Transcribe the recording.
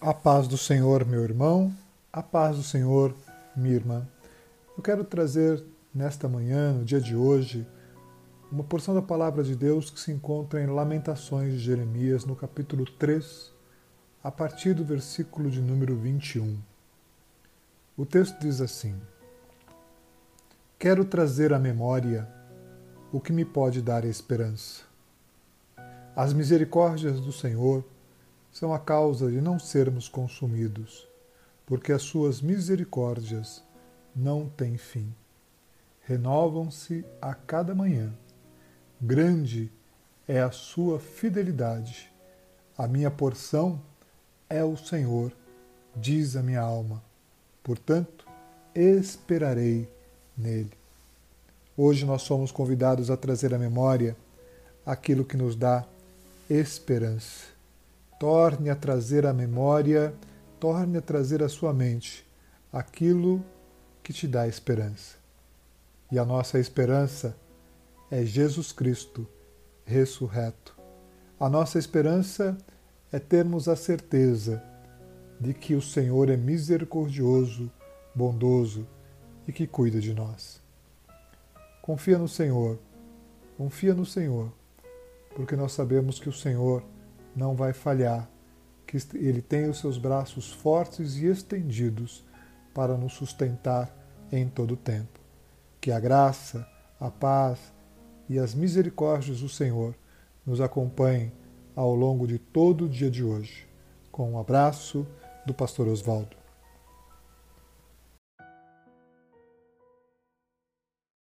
A paz do Senhor, meu irmão, a paz do Senhor, minha irmã. Eu quero trazer nesta manhã, no dia de hoje, uma porção da palavra de Deus que se encontra em Lamentações de Jeremias, no capítulo 3, a partir do versículo de número 21. O texto diz assim: Quero trazer à memória o que me pode dar esperança. As misericórdias do Senhor são a causa de não sermos consumidos, porque as suas misericórdias não têm fim. Renovam-se a cada manhã. Grande é a sua fidelidade. A minha porção é o Senhor, diz a minha alma. Portanto, esperarei nele. Hoje nós somos convidados a trazer à memória aquilo que nos dá esperança torne a trazer à memória, torne a trazer à sua mente aquilo que te dá esperança. E a nossa esperança é Jesus Cristo ressurreto. A nossa esperança é termos a certeza de que o Senhor é misericordioso, bondoso e que cuida de nós. Confia no Senhor, confia no Senhor, porque nós sabemos que o Senhor não vai falhar, que Ele tem os seus braços fortes e estendidos para nos sustentar em todo o tempo. Que a graça, a paz e as misericórdias do Senhor nos acompanhem ao longo de todo o dia de hoje. Com um abraço do Pastor Oswaldo.